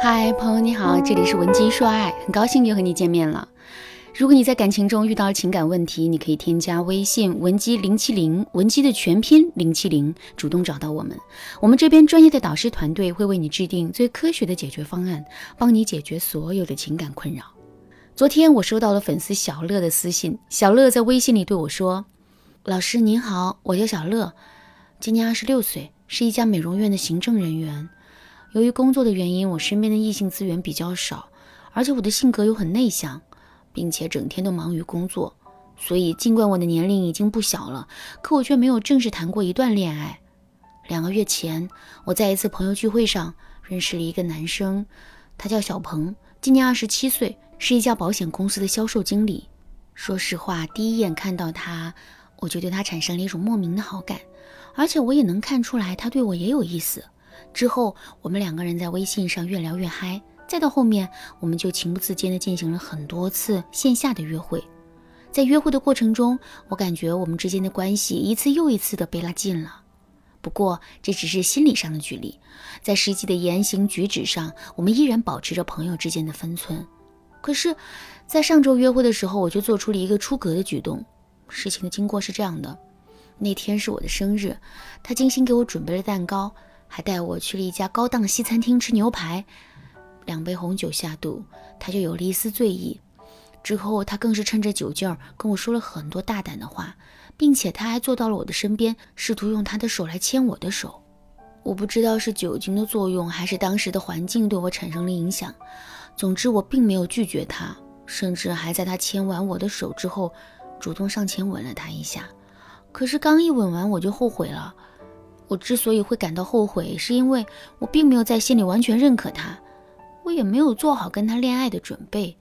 嗨，朋友你好，这里是文姬说爱，很高兴又和你见面了。如果你在感情中遇到情感问题，你可以添加微信文姬零七零，文姬的全拼零七零，主动找到我们。我们这边专业的导师团队会为你制定最科学的解决方案，帮你解决所有的情感困扰。昨天我收到了粉丝小乐的私信，小乐在微信里对我说：“老师您好，我叫小乐，今年二十六岁，是一家美容院的行政人员。由于工作的原因，我身边的异性资源比较少，而且我的性格又很内向。”并且整天都忙于工作，所以尽管我的年龄已经不小了，可我却没有正式谈过一段恋爱。两个月前，我在一次朋友聚会上认识了一个男生，他叫小鹏，今年二十七岁，是一家保险公司的销售经理。说实话，第一眼看到他，我就对他产生了一种莫名的好感，而且我也能看出来他对我也有意思。之后，我们两个人在微信上越聊越嗨。再到后面，我们就情不自禁地进行了很多次线下的约会。在约会的过程中，我感觉我们之间的关系一次又一次地被拉近了。不过，这只是心理上的距离，在实际的言行举止上，我们依然保持着朋友之间的分寸。可是，在上周约会的时候，我就做出了一个出格的举动。事情的经过是这样的：那天是我的生日，他精心给我准备了蛋糕，还带我去了一家高档西餐厅吃牛排。两杯红酒下肚，他就有了一丝醉意。之后，他更是趁着酒劲儿跟我说了很多大胆的话，并且他还坐到了我的身边，试图用他的手来牵我的手。我不知道是酒精的作用，还是当时的环境对我产生了影响。总之，我并没有拒绝他，甚至还在他牵完我的手之后，主动上前吻了他一下。可是刚一吻完，我就后悔了。我之所以会感到后悔，是因为我并没有在心里完全认可他。我也没有做好跟他恋爱的准备，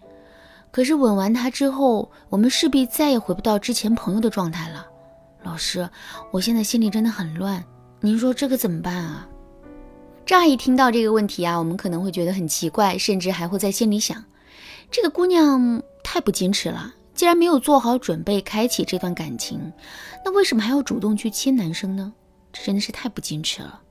可是吻完他之后，我们势必再也回不到之前朋友的状态了。老师，我现在心里真的很乱，您说这可怎么办啊？乍一听到这个问题啊，我们可能会觉得很奇怪，甚至还会在心里想：这个姑娘太不矜持了，既然没有做好准备开启这段感情，那为什么还要主动去亲男生呢？这真的是太不矜持了。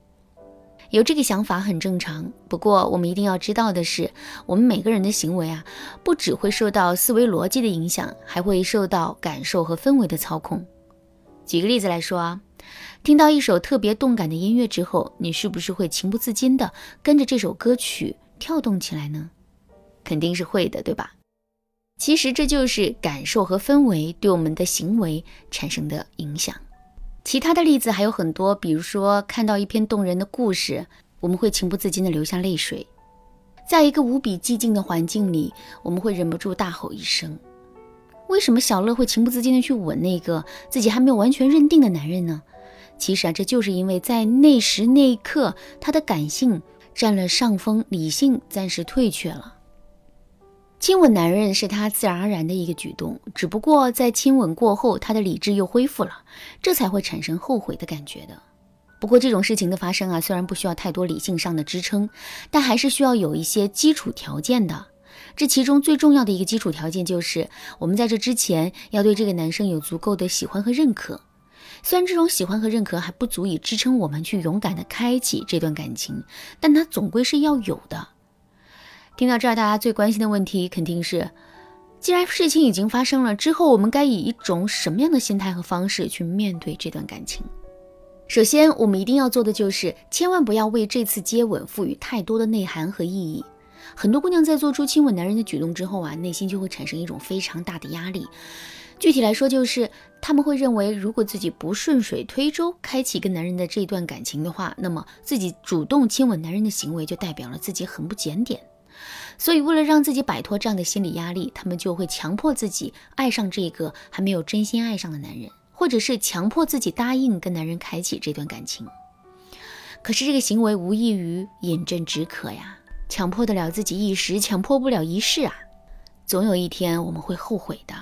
有这个想法很正常，不过我们一定要知道的是，我们每个人的行为啊，不只会受到思维逻辑的影响，还会受到感受和氛围的操控。举个例子来说啊，听到一首特别动感的音乐之后，你是不是会情不自禁的跟着这首歌曲跳动起来呢？肯定是会的，对吧？其实这就是感受和氛围对我们的行为产生的影响。其他的例子还有很多，比如说看到一篇动人的故事，我们会情不自禁地流下泪水；在一个无比寂静的环境里，我们会忍不住大吼一声。为什么小乐会情不自禁地去吻那个自己还没有完全认定的男人呢？其实啊，这就是因为在那时那一刻，他的感性占了上风，理性暂时退却了。亲吻男人是他自然而然的一个举动，只不过在亲吻过后，他的理智又恢复了，这才会产生后悔的感觉的。不过这种事情的发生啊，虽然不需要太多理性上的支撑，但还是需要有一些基础条件的。这其中最重要的一个基础条件就是，我们在这之前要对这个男生有足够的喜欢和认可。虽然这种喜欢和认可还不足以支撑我们去勇敢的开启这段感情，但它总归是要有的。听到这儿，大家最关心的问题肯定是：既然事情已经发生了，之后我们该以一种什么样的心态和方式去面对这段感情？首先，我们一定要做的就是千万不要为这次接吻赋予太多的内涵和意义。很多姑娘在做出亲吻男人的举动之后啊，内心就会产生一种非常大的压力。具体来说，就是他们会认为，如果自己不顺水推舟开启跟男人的这段感情的话，那么自己主动亲吻男人的行为就代表了自己很不检点。所以，为了让自己摆脱这样的心理压力，他们就会强迫自己爱上这个还没有真心爱上的男人，或者是强迫自己答应跟男人开启这段感情。可是，这个行为无异于饮鸩止渴呀，强迫得了自己一时，强迫不了一世啊。总有一天，我们会后悔的。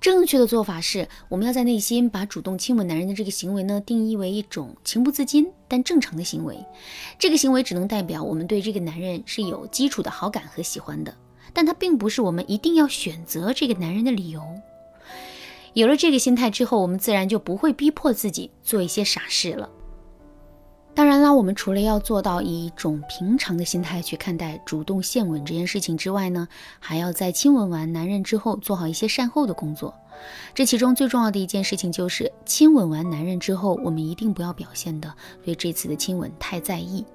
正确的做法是，我们要在内心把主动亲吻男人的这个行为呢，定义为一种情不自禁但正常的行为。这个行为只能代表我们对这个男人是有基础的好感和喜欢的，但它并不是我们一定要选择这个男人的理由。有了这个心态之后，我们自然就不会逼迫自己做一些傻事了。当然啦，我们除了要做到以一种平常的心态去看待主动献吻这件事情之外呢，还要在亲吻完男人之后做好一些善后的工作。这其中最重要的一件事情就是，亲吻完男人之后，我们一定不要表现的对这次的亲吻太在意。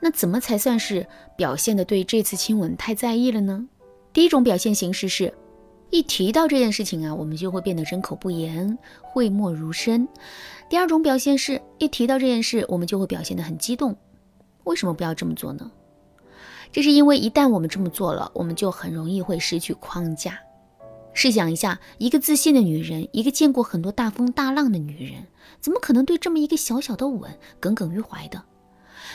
那怎么才算是表现的对这次亲吻太在意了呢？第一种表现形式是。一提到这件事情啊，我们就会变得针口不言、讳莫如深。第二种表现是一提到这件事，我们就会表现得很激动。为什么不要这么做呢？这是因为一旦我们这么做了，我们就很容易会失去框架。试想一下，一个自信的女人，一个见过很多大风大浪的女人，怎么可能对这么一个小小的吻耿耿于怀的？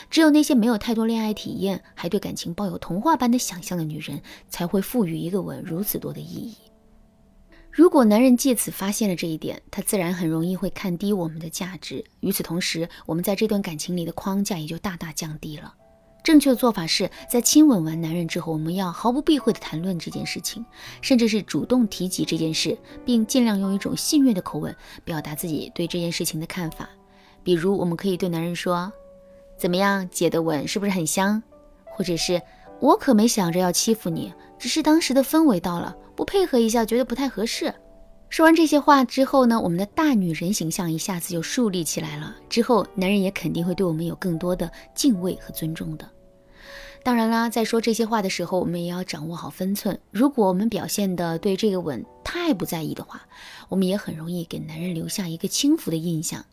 只有那些没有太多恋爱体验，还对感情抱有童话般的想象的女人，才会赋予一个吻如此多的意义。如果男人借此发现了这一点，他自然很容易会看低我们的价值。与此同时，我们在这段感情里的框架也就大大降低了。正确的做法是在亲吻完男人之后，我们要毫不避讳地谈论这件事情，甚至是主动提及这件事，并尽量用一种戏谑的口吻表达自己对这件事情的看法。比如，我们可以对男人说。怎么样，姐的吻是不是很香？或者是我可没想着要欺负你，只是当时的氛围到了，不配合一下觉得不太合适。说完这些话之后呢，我们的大女人形象一下子就树立起来了。之后男人也肯定会对我们有更多的敬畏和尊重的。当然啦，在说这些话的时候，我们也要掌握好分寸。如果我们表现的对这个吻太不在意的话，我们也很容易给男人留下一个轻浮的印象。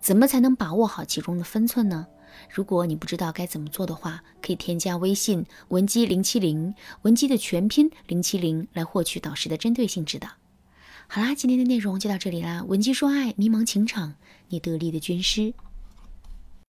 怎么才能把握好其中的分寸呢？如果你不知道该怎么做的话，可以添加微信文姬零七零，文姬的全拼零七零，来获取导师的针对性指导。好啦，今天的内容就到这里啦，文姬说爱，迷茫情场，你得力的军师。